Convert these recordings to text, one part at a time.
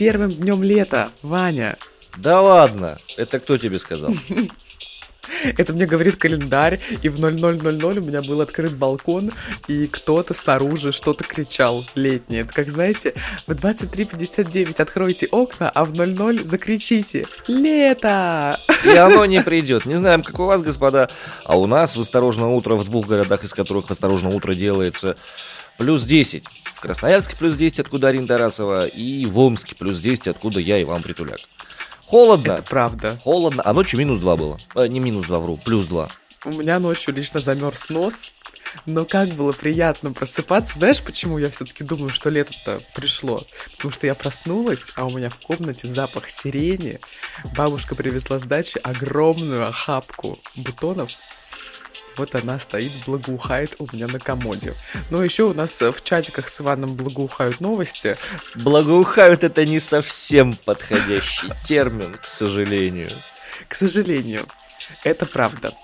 первым днем лета, Ваня. Да ладно, это кто тебе сказал? Это мне говорит календарь, и в 0000 у меня был открыт балкон, и кто-то снаружи что-то кричал летнее. Это как, знаете, в 23.59 откройте окна, а в 00 закричите «Лето!» И оно не придет. Не знаем, как у вас, господа, а у нас в «Осторожное утро» в двух городах, из которых «Осторожное утро» делается, плюс 10. В Красноярске плюс 10, откуда Арина Тарасова, и в Омске плюс 10, откуда я, Иван Притуляк. Холодно. Это правда. Холодно. А ночью минус 2 было. Э, не минус 2, вру, плюс 2. У меня ночью лично замерз нос, но как было приятно просыпаться. Знаешь, почему я все-таки думаю, что лето-то пришло? Потому что я проснулась, а у меня в комнате запах сирени. Бабушка привезла с дачи огромную охапку бутонов вот она стоит, благоухает у меня на комоде. Но еще у нас в чатиках с Иваном благоухают новости. Благоухают это не совсем подходящий термин, к сожалению. К сожалению. Это правда.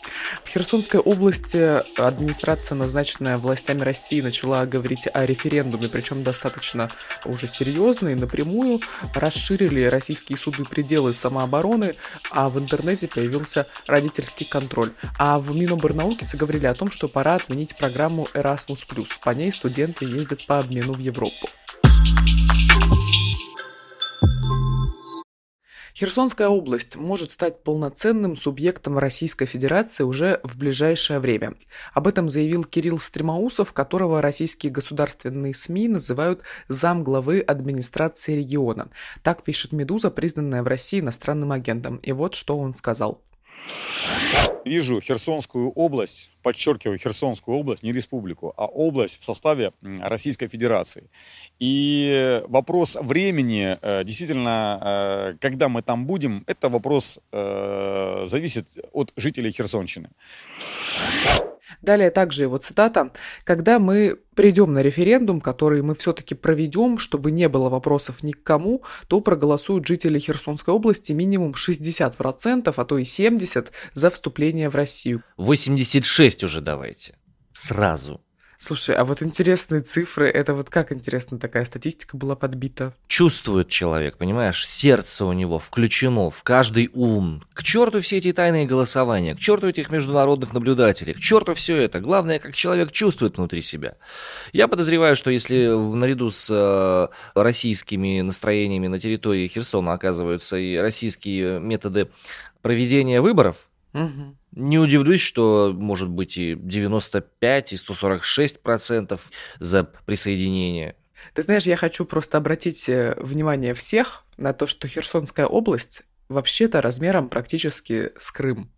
В Херсонской области администрация, назначенная властями России, начала говорить о референдуме, причем достаточно уже серьезно и напрямую. Расширили российские суды пределы самообороны, а в интернете появился родительский контроль. А в Миноборнауке заговорили о том, что пора отменить программу Erasmus+. По ней студенты ездят по обмену в Европу. Херсонская область может стать полноценным субъектом Российской Федерации уже в ближайшее время. Об этом заявил Кирилл Стремоусов, которого российские государственные СМИ называют замглавы администрации региона. Так пишет «Медуза», признанная в России иностранным агентом. И вот что он сказал. Вижу Херсонскую область, подчеркиваю Херсонскую область, не республику, а область в составе Российской Федерации. И вопрос времени, э, действительно, э, когда мы там будем, это вопрос э, зависит от жителей Херсонщины. Далее также его цитата. «Когда мы придем на референдум, который мы все-таки проведем, чтобы не было вопросов ни к кому, то проголосуют жители Херсонской области минимум 60%, а то и 70% за вступление в Россию». 86 уже давайте. Сразу. Слушай, а вот интересные цифры, это вот как интересно такая статистика была подбита? Чувствует человек, понимаешь, сердце у него включено в каждый ум. К черту все эти тайные голосования, к черту этих международных наблюдателей, к черту все это. Главное, как человек чувствует внутри себя. Я подозреваю, что если наряду с э, российскими настроениями на территории Херсона оказываются и российские методы проведения выборов, угу не удивлюсь, что может быть и 95, и 146 процентов за присоединение. Ты знаешь, я хочу просто обратить э, внимание всех на то, что Херсонская область вообще-то размером практически с Крым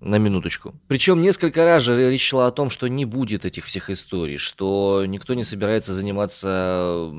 на минуточку. Причем несколько раз же речь шла о том, что не будет этих всех историй, что никто не собирается заниматься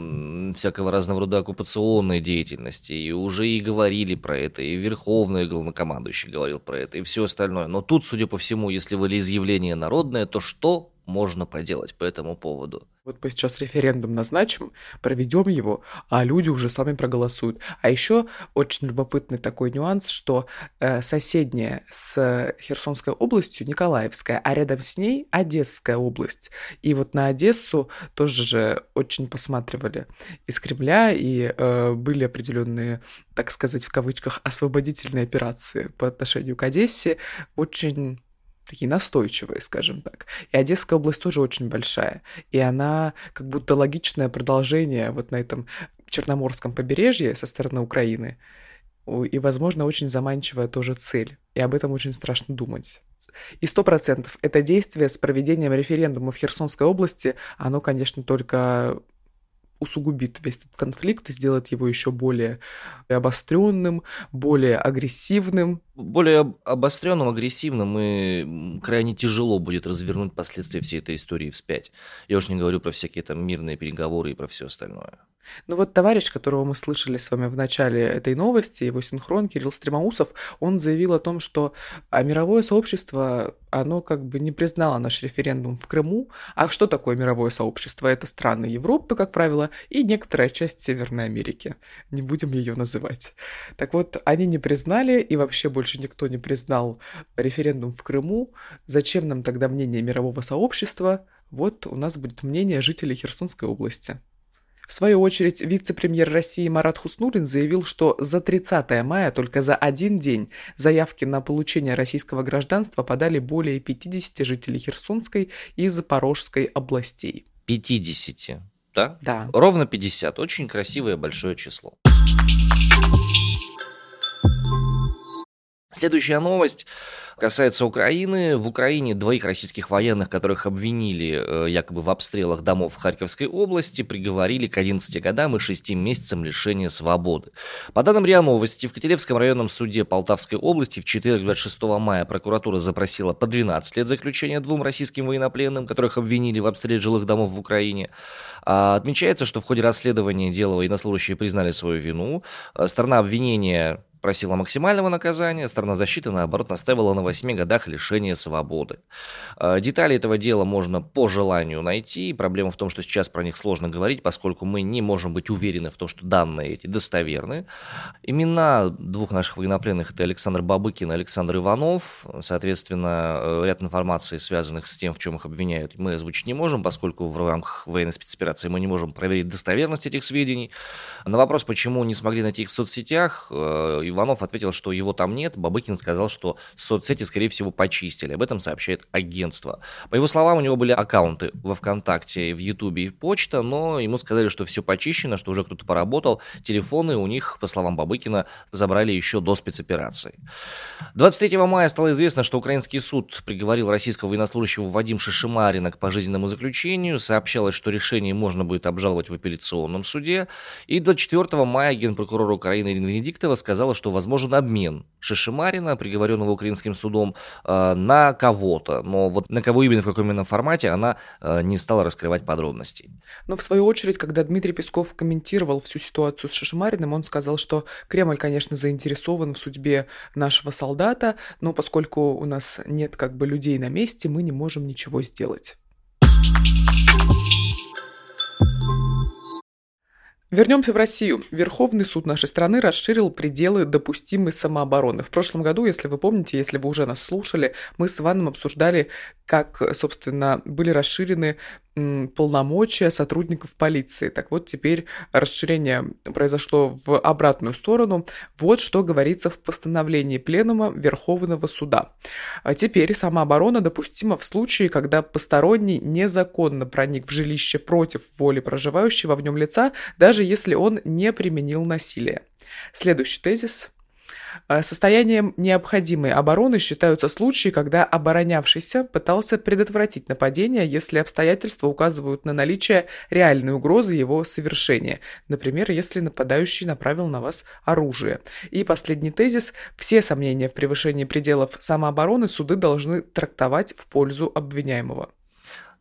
всякого разного рода оккупационной деятельностью. И уже и говорили про это, и Верховный главнокомандующий говорил про это, и все остальное. Но тут, судя по всему, если волеизъявление народное, то что можно поделать по этому поводу? Вот мы сейчас референдум назначим, проведем его, а люди уже сами проголосуют. А еще очень любопытный такой нюанс, что э, соседняя с Херсонской областью Николаевская, а рядом с ней Одесская область. И вот на Одессу тоже же очень посматривали из Кремля, и э, были определенные, так сказать, в кавычках, освободительные операции по отношению к Одессе. Очень такие настойчивые, скажем так. И Одесская область тоже очень большая. И она как будто логичное продолжение вот на этом Черноморском побережье со стороны Украины. И, возможно, очень заманчивая тоже цель. И об этом очень страшно думать. И сто процентов это действие с проведением референдума в Херсонской области, оно, конечно, только усугубит весь этот конфликт и сделает его еще более обостренным, более агрессивным. Более обостренным, агрессивным и крайне тяжело будет развернуть последствия всей этой истории вспять. Я уж не говорю про всякие там мирные переговоры и про все остальное. Ну вот товарищ, которого мы слышали с вами в начале этой новости, его синхрон Кирилл Стремоусов, он заявил о том, что а мировое сообщество, оно как бы не признало наш референдум в Крыму. А что такое мировое сообщество? Это страны Европы, как правило, и некоторая часть Северной Америки. Не будем ее называть. Так вот, они не признали, и вообще больше никто не признал референдум в Крыму. Зачем нам тогда мнение мирового сообщества? Вот у нас будет мнение жителей Херсонской области. В свою очередь, вице-премьер России Марат Хуснулин заявил, что за 30 мая только за один день заявки на получение российского гражданства подали более 50 жителей Херсонской и Запорожской областей. 50, да? Да. Ровно 50. Очень красивое большое число. Следующая новость касается Украины. В Украине двоих российских военных, которых обвинили э, якобы в обстрелах домов в Харьковской области, приговорили к 11 годам и 6 месяцам лишения свободы. По данным РИА Новости, в Котелевском районном суде Полтавской области в четверг 26 мая прокуратура запросила по 12 лет заключения двум российским военнопленным, которых обвинили в обстреле жилых домов в Украине. А отмечается, что в ходе расследования дела военнослужащие признали свою вину. Э, сторона обвинения просила максимального наказания, сторона защиты, наоборот, настаивала на 8 годах лишения свободы. А, детали этого дела можно по желанию найти. Проблема в том, что сейчас про них сложно говорить, поскольку мы не можем быть уверены в том, что данные эти достоверны. Имена двух наших военнопленных это Александр Бабыкин и Александр Иванов. Соответственно, э, ряд информации, связанных с тем, в чем их обвиняют, мы озвучить не можем, поскольку в рамках военной спецоперации мы не можем проверить достоверность этих сведений. На вопрос, почему не смогли найти их в соцсетях, э, Иванов ответил, что его там нет. Бабыкин сказал, что соцсети, скорее всего, почистили. Об этом сообщает агентство. По его словам, у него были аккаунты во ВКонтакте, в Ютубе и в почта, но ему сказали, что все почищено, что уже кто-то поработал. Телефоны у них, по словам Бабыкина, забрали еще до спецоперации. 23 мая стало известно, что украинский суд приговорил российского военнослужащего Вадим Шишимарина к пожизненному заключению. Сообщалось, что решение можно будет обжаловать в апелляционном суде. И 24 мая генпрокурор Украины Ирина Венедиктова сказала, что возможен обмен Шишимарина, приговоренного украинским судом, э, на кого-то. Но вот на кого именно, в каком именно формате, она э, не стала раскрывать подробностей. Но в свою очередь, когда Дмитрий Песков комментировал всю ситуацию с Шишимариным, он сказал, что Кремль, конечно, заинтересован в судьбе нашего солдата, но поскольку у нас нет как бы людей на месте, мы не можем ничего сделать. Вернемся в Россию. Верховный суд нашей страны расширил пределы допустимой самообороны. В прошлом году, если вы помните, если вы уже нас слушали, мы с Иваном обсуждали, как, собственно, были расширены полномочия сотрудников полиции. Так вот, теперь расширение произошло в обратную сторону. Вот что говорится в постановлении Пленума Верховного Суда. А теперь самооборона допустима в случае, когда посторонний незаконно проник в жилище против воли проживающего в нем лица, даже если он не применил насилие. Следующий тезис. Э, состоянием необходимой обороны считаются случаи, когда оборонявшийся пытался предотвратить нападение, если обстоятельства указывают на наличие реальной угрозы его совершения. Например, если нападающий направил на вас оружие. И последний тезис. Все сомнения в превышении пределов самообороны суды должны трактовать в пользу обвиняемого.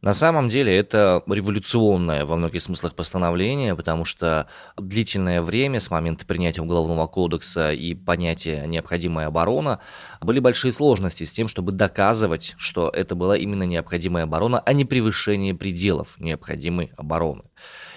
На самом деле это революционное во многих смыслах постановление, потому что длительное время с момента принятия Уголовного кодекса и понятия «необходимая оборона» были большие сложности с тем, чтобы доказывать, что это была именно необходимая оборона, а не превышение пределов необходимой обороны.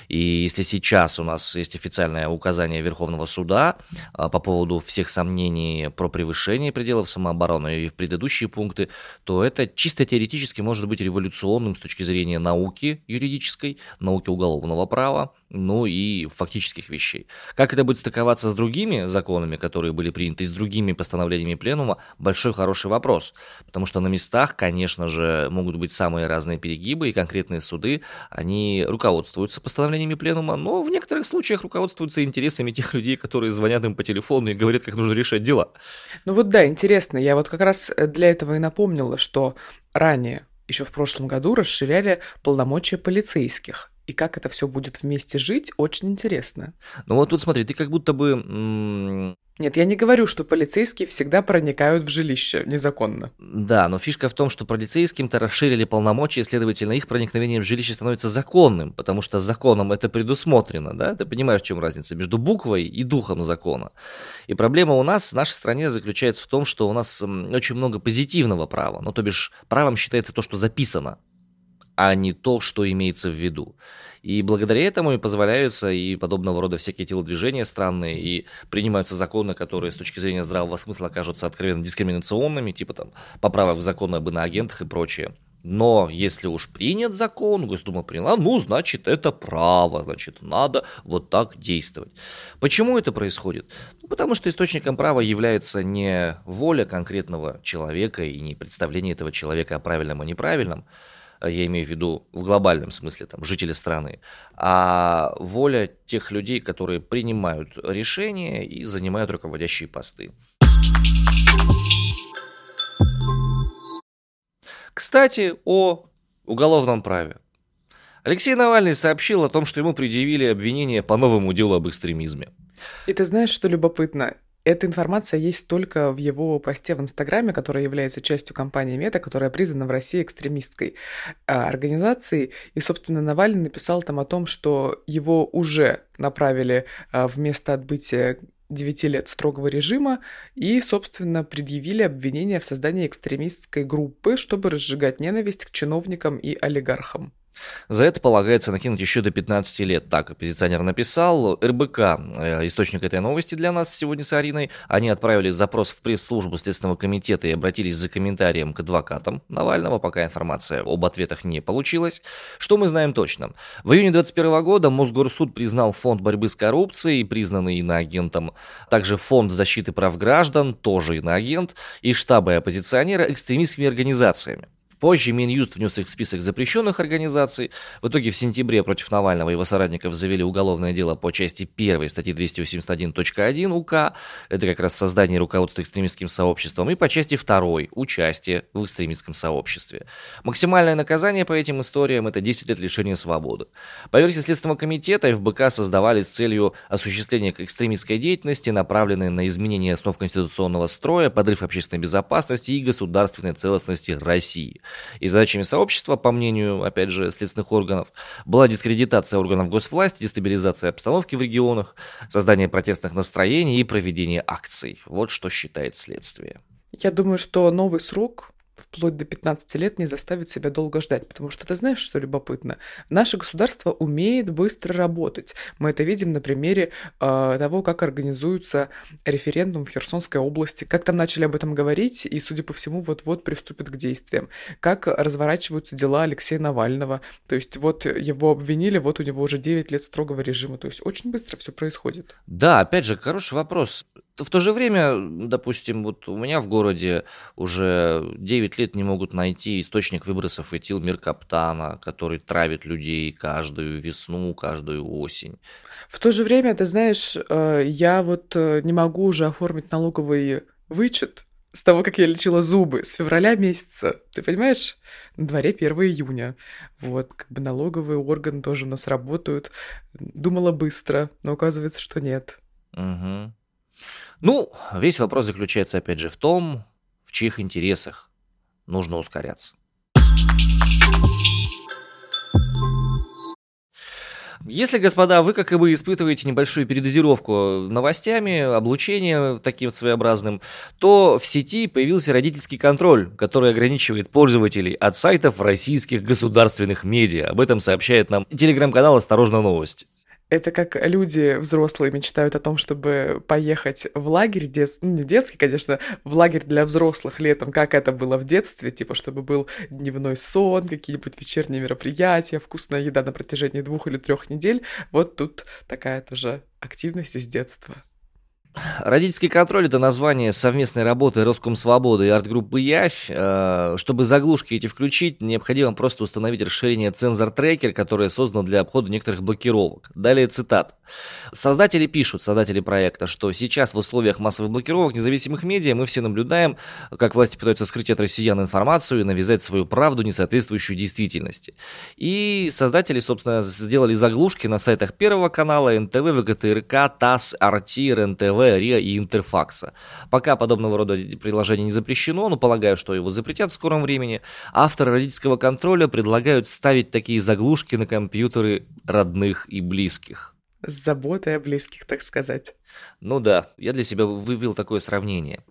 И если сейчас у нас есть официальное указание Верховного суда а, по поводу всех сомнений про превышение пределов самообороны и в предыдущие пункты, то это чисто теоретически может быть революционным с точки зрения науки юридической, науки уголовного права, ну и фактических вещей. Как это будет стыковаться с другими законами, которые были приняты, с другими постановлениями Пленума, большой хороший вопрос. Потому что на местах, конечно же, могут быть самые разные перегибы, и конкретные суды, они руководствуются постановлениями Пленума, но в некоторых случаях руководствуются интересами тех людей, которые звонят им по телефону и говорят, как нужно решать дела. Ну вот да, интересно, я вот как раз для этого и напомнила, что ранее, еще в прошлом году, расширяли полномочия полицейских и как это все будет вместе жить, очень интересно. Ну вот тут смотри, ты как будто бы... Нет, я не говорю, что полицейские всегда проникают в жилище незаконно. Да, но фишка в том, что полицейским-то расширили полномочия, и, следовательно, их проникновение в жилище становится законным, потому что законом это предусмотрено, да? Ты понимаешь, в чем разница между буквой и духом закона. И проблема у нас в нашей стране заключается в том, что у нас очень много позитивного права, ну, то бишь правом считается то, что записано, а не то, что имеется в виду. И благодаря этому и позволяются и подобного рода всякие телодвижения странные, и принимаются законы, которые с точки зрения здравого смысла окажутся откровенно дискриминационными, типа там поправок в законы об иноагентах и прочее. Но если уж принят закон, Госдума приняла, ну, значит, это право, значит, надо вот так действовать. Почему это происходит? Ну, потому что источником права является не воля конкретного человека и не представление этого человека о правильном и неправильном, я имею в виду в глобальном смысле, там, жители страны, а воля тех людей, которые принимают решения и занимают руководящие посты. Кстати, о уголовном праве. Алексей Навальный сообщил о том, что ему предъявили обвинение по новому делу об экстремизме. И ты знаешь, что любопытно? Эта информация есть только в его посте в Инстаграме, который является частью компании Мета, которая признана в России экстремистской а, организацией. И, собственно, Навальный написал там о том, что его уже направили а, в место отбытия 9 лет строгого режима и, собственно, предъявили обвинение в создании экстремистской группы, чтобы разжигать ненависть к чиновникам и олигархам. За это полагается накинуть еще до 15 лет. Так оппозиционер написал. РБК, э, источник этой новости для нас сегодня с Ариной, они отправили запрос в пресс-службу Следственного комитета и обратились за комментарием к адвокатам Навального, пока информация об ответах не получилась. Что мы знаем точно? В июне 2021 года Мосгорсуд признал Фонд борьбы с коррупцией, признанный иноагентом, также Фонд защиты прав граждан, тоже иноагент, и штабы оппозиционера экстремистскими организациями. Позже Минюст внес их в список запрещенных организаций. В итоге в сентябре против Навального и его соратников завели уголовное дело по части 1 статьи 281.1 УК. Это как раз создание руководства экстремистским сообществом. И по части 2 участие в экстремистском сообществе. Максимальное наказание по этим историям это 10 лет лишения свободы. По версии Следственного комитета ФБК создавались с целью осуществления экстремистской деятельности, направленной на изменение основ конституционного строя, подрыв общественной безопасности и государственной целостности России. И задачами сообщества, по мнению, опять же, следственных органов, была дискредитация органов госвласти, дестабилизация обстановки в регионах, создание протестных настроений и проведение акций. Вот что считает следствие. Я думаю, что новый срок вплоть до 15 лет не заставит себя долго ждать. Потому что ты знаешь, что любопытно? Наше государство умеет быстро работать. Мы это видим на примере э, того, как организуется референдум в Херсонской области, как там начали об этом говорить, и, судя по всему, вот-вот приступят к действиям. Как разворачиваются дела Алексея Навального. То есть вот его обвинили, вот у него уже 9 лет строгого режима. То есть очень быстро все происходит. Да, опять же, хороший вопрос в то же время, допустим, вот у меня в городе уже 9 лет не могут найти источник выбросов этил Меркаптана, который травит людей каждую весну, каждую осень. В то же время, ты знаешь, э, я вот э, не могу уже оформить налоговый вычет с того, как я лечила зубы, с февраля месяца. Ты понимаешь? На дворе 1 июня. Вот, как бы налоговые органы тоже у нас работают. Думала быстро, но оказывается, что нет. Угу. Ну, весь вопрос заключается опять же в том, в чьих интересах нужно ускоряться. Если, господа, вы, как и вы, испытываете небольшую передозировку новостями, облучение таким своеобразным, то в сети появился родительский контроль, который ограничивает пользователей от сайтов российских государственных медиа. Об этом сообщает нам телеграм-канал «Осторожно, новости». Это как люди взрослые мечтают о том, чтобы поехать в лагерь, дет... ну, не детский, конечно, в лагерь для взрослых летом, как это было в детстве, типа, чтобы был дневной сон, какие-нибудь вечерние мероприятия, вкусная еда на протяжении двух или трех недель. Вот тут такая тоже активность из детства. Родительский контроль – это название совместной работы Роскомсвободы и арт-группы Явь. Э, чтобы заглушки эти включить, необходимо просто установить расширение Цензор Трекер, которое создано для обхода некоторых блокировок. Далее цитат. Создатели пишут, создатели проекта, что сейчас в условиях массовых блокировок независимых медиа мы все наблюдаем, как власти пытаются скрыть от россиян информацию и навязать свою правду, не соответствующую действительности. И создатели, собственно, сделали заглушки на сайтах Первого канала, НТВ, ВГТРК, ТАСС, РТ, РНТВ, РИА и Интерфакса. Пока подобного рода приложение не запрещено, но полагаю, что его запретят в скором времени, авторы родительского контроля предлагают ставить такие заглушки на компьютеры родных и близких. С заботой о близких, так сказать. Ну да, я для себя вывел такое сравнение.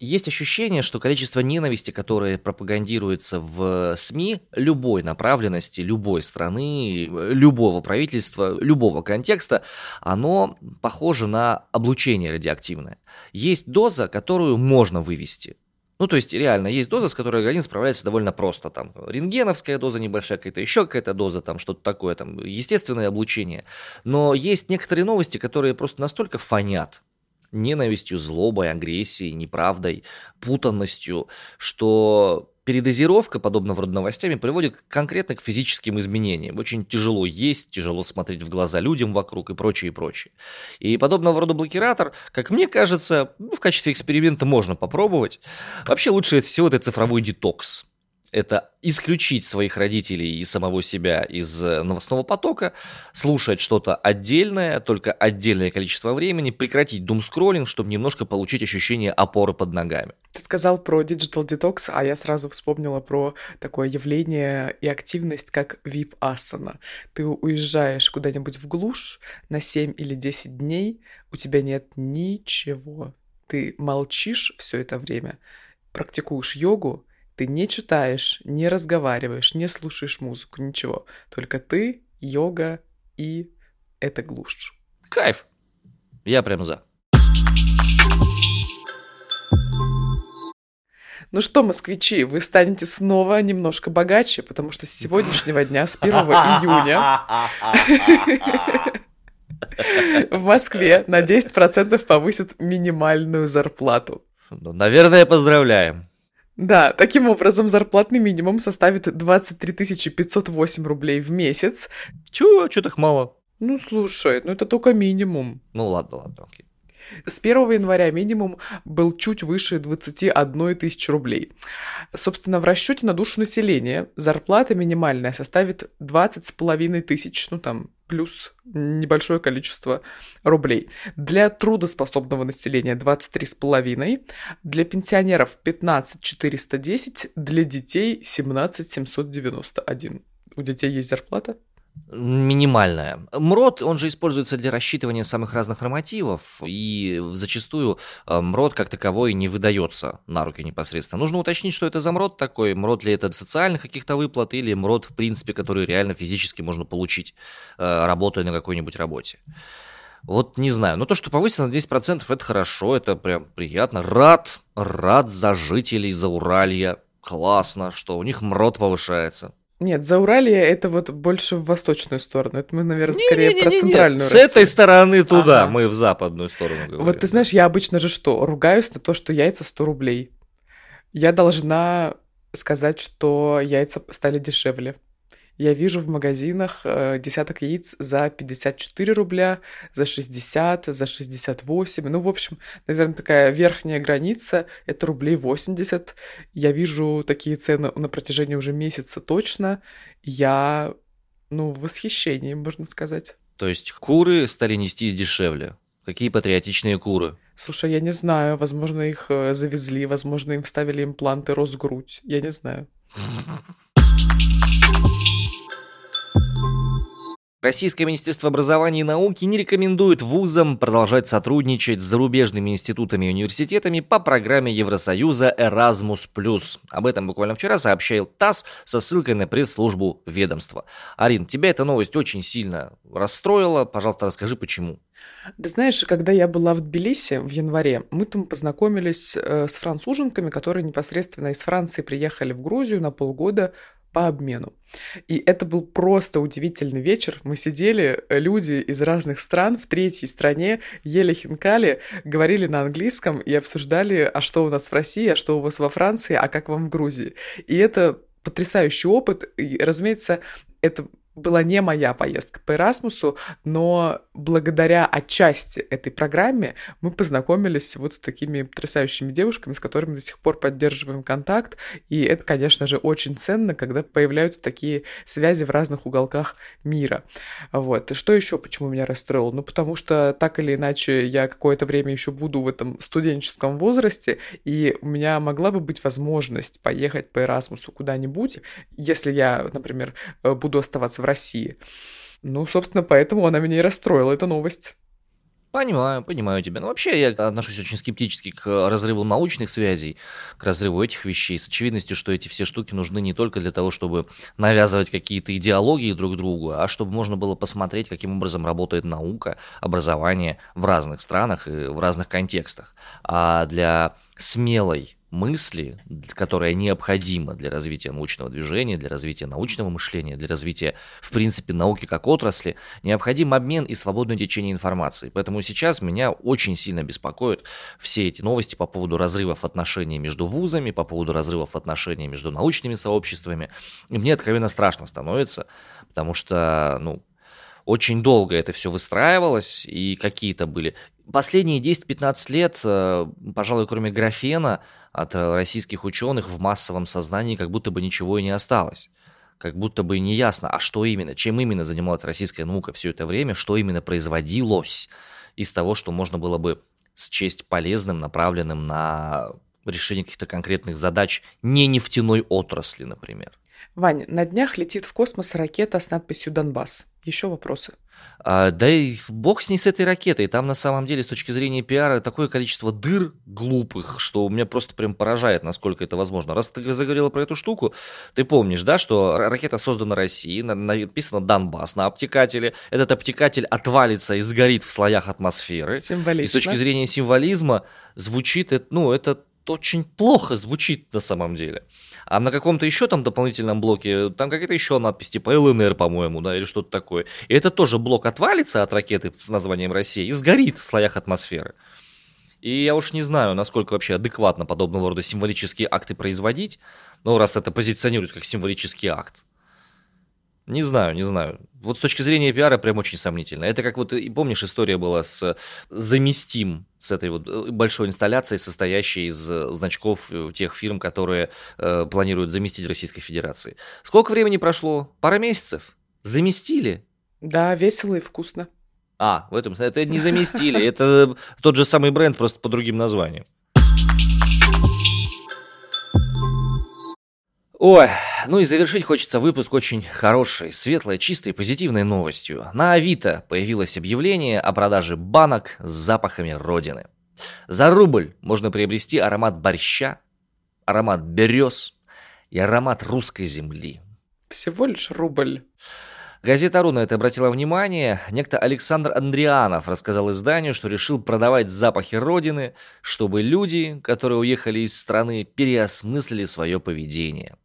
Есть ощущение, что количество ненависти, которое пропагандируется в СМИ любой направленности, любой страны, любого правительства, любого контекста, оно похоже на облучение радиоактивное. Есть доза, которую можно вывести. Ну, то есть, реально, есть доза, с которой организм справляется довольно просто. Там рентгеновская доза небольшая, какая-то еще какая-то доза, там что-то такое, там естественное облучение. Но есть некоторые новости, которые просто настолько фонят ненавистью, злобой, агрессией, неправдой, путанностью, что передозировка подобного рода новостями приводит конкретно к физическим изменениям. Очень тяжело есть, тяжело смотреть в глаза людям вокруг и прочее, и прочее. И подобного рода блокиратор, как мне кажется, ну, в качестве эксперимента можно попробовать. Вообще лучше всего это цифровой детокс это исключить своих родителей и самого себя из э, новостного потока, слушать что-то отдельное, только отдельное количество времени, прекратить думскроллинг, чтобы немножко получить ощущение опоры под ногами. Ты сказал про Digital Detox, а я сразу вспомнила про такое явление и активность, как VIP асана. Ты уезжаешь куда-нибудь в глушь на 7 или 10 дней, у тебя нет ничего. Ты молчишь все это время, практикуешь йогу, ты не читаешь, не разговариваешь, не слушаешь музыку, ничего. Только ты, йога и это глушь. Кайф. Я прям за. Ну что, москвичи, вы станете снова немножко богаче, потому что с сегодняшнего дня, с 1 июня, в Москве на 10% повысят минимальную зарплату. Ну, наверное, поздравляем. Да, таким образом зарплатный минимум составит 23 508 рублей в месяц. Чего? Чего так мало? Ну, слушай, ну это только минимум. Ну ладно, ладно, окей. С 1 января минимум был чуть выше 21 тысячи рублей. Собственно, в расчете на душу населения зарплата минимальная составит 20 с половиной тысяч, ну там плюс небольшое количество рублей. Для трудоспособного населения 23,5, для пенсионеров 15 410, для детей 17 791. У детей есть зарплата? Минимальная. МРОД, он же используется для рассчитывания самых разных нормативов, и зачастую э, МРОД как таковой не выдается на руки непосредственно. Нужно уточнить, что это за МРОД такой, МРОД ли это социальных каких-то выплат, или МРОД, в принципе, который реально физически можно получить, э, работая на какой-нибудь работе. Вот не знаю, но то, что повысило на 10%, это хорошо, это прям приятно. Рад, рад за жителей за Уралья. Классно, что у них МРОД повышается. Нет, Зауралье это вот больше в восточную сторону. Это мы, наверное, скорее не, не, не, про центральную С этой стороны туда, ага. мы в западную сторону говорим. Вот ты знаешь, я обычно же что, ругаюсь на то, что яйца 100 рублей. Я должна сказать, что яйца стали дешевле. Я вижу в магазинах э, десяток яиц за 54 рубля, за 60, за 68. Ну, в общем, наверное, такая верхняя граница — это рублей 80. Я вижу такие цены на протяжении уже месяца точно. Я, ну, в восхищении, можно сказать. То есть куры стали нестись дешевле? Какие патриотичные куры? Слушай, я не знаю. Возможно, их э, завезли, возможно, им вставили импланты Росгрудь. Я не знаю. Российское Министерство образования и науки не рекомендует вузам продолжать сотрудничать с зарубежными институтами и университетами по программе Евросоюза Erasmus+. Об этом буквально вчера сообщил ТАСС со ссылкой на пресс-службу ведомства. Арин, тебя эта новость очень сильно расстроила. Пожалуйста, расскажи, почему. Ты знаешь, когда я была в Тбилиси в январе, мы там познакомились э, с француженками, которые непосредственно из Франции приехали в Грузию на полгода по обмену. И это был просто удивительный вечер. Мы сидели, э, люди из разных стран в третьей стране, ели хинкали, говорили на английском и обсуждали, а что у нас в России, а что у вас во Франции, а как вам в Грузии. И это потрясающий опыт. И, разумеется, это была не моя поездка по Эрасмусу, но благодаря отчасти этой программе мы познакомились вот с такими потрясающими девушками, с которыми до сих пор поддерживаем контакт. И это, конечно же, очень ценно, когда появляются такие связи в разных уголках мира. Вот. И что еще, почему меня расстроило? Ну, потому что так или иначе я какое-то время еще буду в этом студенческом возрасте, и у меня могла бы быть возможность поехать по Эрасмусу куда-нибудь, если я, например, буду оставаться в России. Ну, собственно, поэтому она меня и расстроила, эта новость. Понимаю, понимаю тебя. Ну, вообще, я отношусь очень скептически к разрыву научных связей, к разрыву этих вещей, с очевидностью, что эти все штуки нужны не только для того, чтобы навязывать какие-то идеологии друг другу, а чтобы можно было посмотреть, каким образом работает наука, образование в разных странах и в разных контекстах. А для смелой мысли, которая необходима для развития научного движения, для развития научного мышления, для развития, в принципе, науки как отрасли, необходим обмен и свободное течение информации. Поэтому сейчас меня очень сильно беспокоят все эти новости по поводу разрывов отношений между вузами, по поводу разрывов отношений между научными сообществами. И мне откровенно страшно становится, потому что, ну, очень долго это все выстраивалось, и какие-то были последние 10-15 лет, э, пожалуй, кроме графена, от э, российских ученых в массовом сознании как будто бы ничего и не осталось. Как будто бы не ясно, а что именно, чем именно занималась российская наука все это время, что именно производилось из того, что можно было бы счесть полезным, направленным на решение каких-то конкретных задач не нефтяной отрасли, например. Ваня, на днях летит в космос ракета с надписью «Донбасс». Еще вопросы? А, да и бог с ней с этой ракетой. Там на самом деле с точки зрения пиара такое количество дыр глупых, что меня просто прям поражает, насколько это возможно. Раз ты заговорила про эту штуку, ты помнишь, да, что ракета создана Россией, написано Донбасс на обтекателе. Этот обтекатель отвалится и сгорит в слоях атмосферы. Символично. И с точки зрения символизма звучит, ну, это очень плохо звучит на самом деле. А на каком-то еще там дополнительном блоке, там какая-то еще надпись типа ЛНР, по-моему, да, или что-то такое. И это тоже блок отвалится от ракеты с названием Россия и сгорит в слоях атмосферы. И я уж не знаю, насколько вообще адекватно подобного рода символические акты производить, но раз это позиционируется как символический акт, не знаю, не знаю. Вот с точки зрения пиара прям очень сомнительно. Это как вот, помнишь, история была с заместим, с этой вот э, большой инсталляцией, состоящей из э, значков э, тех фирм, которые э, планируют заместить Российской Федерации. Сколько времени прошло? Пара месяцев? Заместили? Да, весело и вкусно. А, в этом это не заместили, это тот же самый бренд, просто по другим названиям. Ой, ну и завершить хочется выпуск очень хорошей, светлой, чистой, позитивной новостью. На Авито появилось объявление о продаже банок с запахами Родины. За рубль можно приобрести аромат борща, аромат берез и аромат русской земли. Всего лишь рубль. Газета «Ру» на это обратила внимание. Некто Александр Андрианов рассказал изданию, что решил продавать запахи Родины, чтобы люди, которые уехали из страны, переосмыслили свое поведение.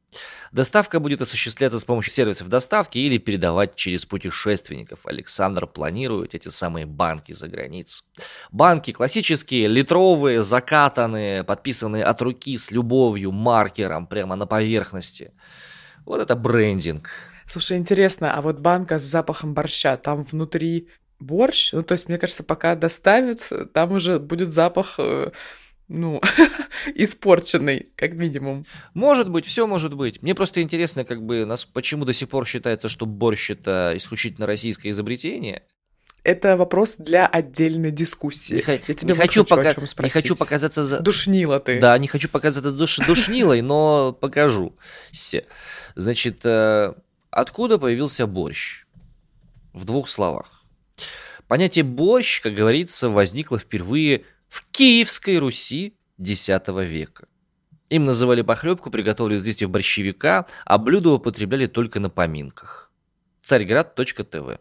Доставка будет осуществляться с помощью сервисов доставки или передавать через путешественников. Александр планирует эти самые банки за границу. Банки классические, литровые, закатанные, подписанные от руки с любовью, маркером прямо на поверхности. Вот это брендинг. Слушай, интересно, а вот банка с запахом борща, там внутри борщ? Ну, то есть, мне кажется, пока доставят, там уже будет запах э, ну, испорченный, как минимум. Может быть, все может быть. Мне просто интересно, как бы, нас, почему до сих пор считается, что борщ это исключительно российское изобретение. Это вопрос для отдельной дискуссии. Не, Я тебе не, хочу, пока... не хочу показаться за... Душнила ты. Да, не хочу показаться душ... душнилой, но покажу. Значит, э, откуда появился борщ? В двух словах. Понятие борщ, как говорится, возникло впервые в Киевской Руси X века. Им называли похлебку, приготовленную из листьев борщевика, а блюдо употребляли только на поминках. Царьград.тв.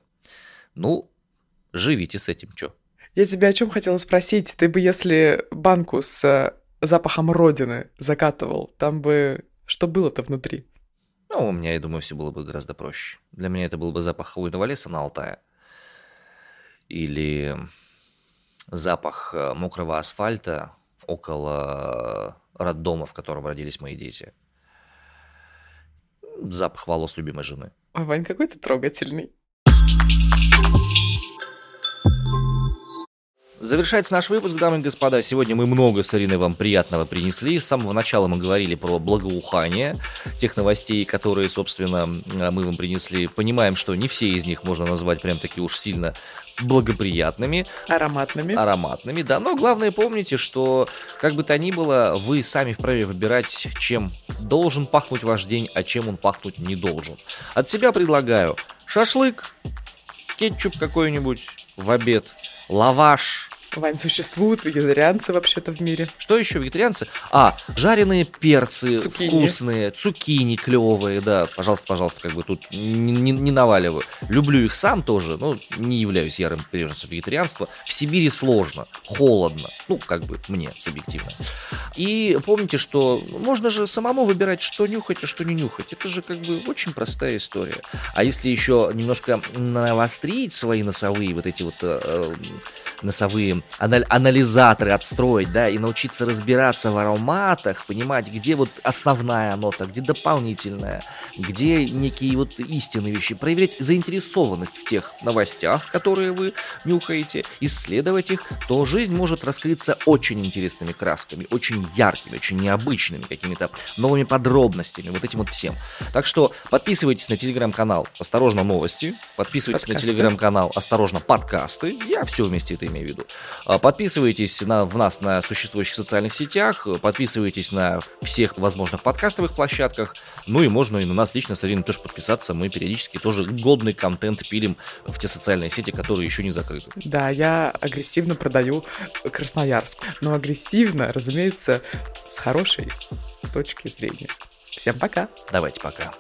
Ну, живите с этим, чё. Я тебя о чем хотела спросить? Ты бы, если банку с э, запахом родины закатывал, там бы что было-то внутри? Ну, у меня, я думаю, все было бы гораздо проще. Для меня это был бы запах хвойного леса на Алтае. Или запах э, мокрого асфальта около э, роддома, в котором родились мои дети. Запах волос любимой жены. Ой, Вань, какой ты трогательный. Завершается наш выпуск, дамы и господа. Сегодня мы много с Ириной вам приятного принесли. С самого начала мы говорили про благоухание тех новостей, которые, собственно, мы вам принесли. Понимаем, что не все из них можно назвать прям таки уж сильно благоприятными. Ароматными. Ароматными, да. Но главное помните, что, как бы то ни было, вы сами вправе выбирать, чем должен пахнуть ваш день, а чем он пахнуть не должен. От себя предлагаю шашлык, кетчуп какой-нибудь в обед, лаваш, Вань, существуют вегетарианцы вообще-то в мире. Что еще вегетарианцы? А, жареные перцы Цукини. вкусные, цукини клевые, да. Пожалуйста, пожалуйста, как бы тут не, не- не наваливаю. Люблю их сам тоже, но не являюсь ярым приверженцем вегетарианства. В Сибири сложно, холодно. Ну, как бы мне субъективно. И помните, что можно же самому выбирать, что нюхать, а что не нюхать. Это же как бы очень простая история. А если еще немножко навострить свои носовые вот эти вот э, э, носовые анализаторы отстроить, да, и научиться разбираться в ароматах, понимать, где вот основная нота, где дополнительная, где некие вот истинные вещи, проверять заинтересованность в тех новостях, которые вы нюхаете, исследовать их, то жизнь может раскрыться очень интересными красками, очень яркими, очень необычными, какими-то новыми подробностями, вот этим вот всем. Так что подписывайтесь на телеграм-канал «Осторожно, новости», подписывайтесь Подкасты. на телеграм-канал «Осторожно, подкасты», я все вместе это имею в виду. А, Подписывайтесь на, в нас на существующих социальных сетях, подписывайтесь на всех возможных подкастовых площадках, ну и можно и на нас лично с Ариной тоже подписаться, мы периодически тоже годный контент пилим в те социальные сети, которые еще не закрыты. Да, я агрессивно продаю Красноярск. Но агрессивно, разумеется, с хорошей точки зрения. Всем пока. Давайте пока.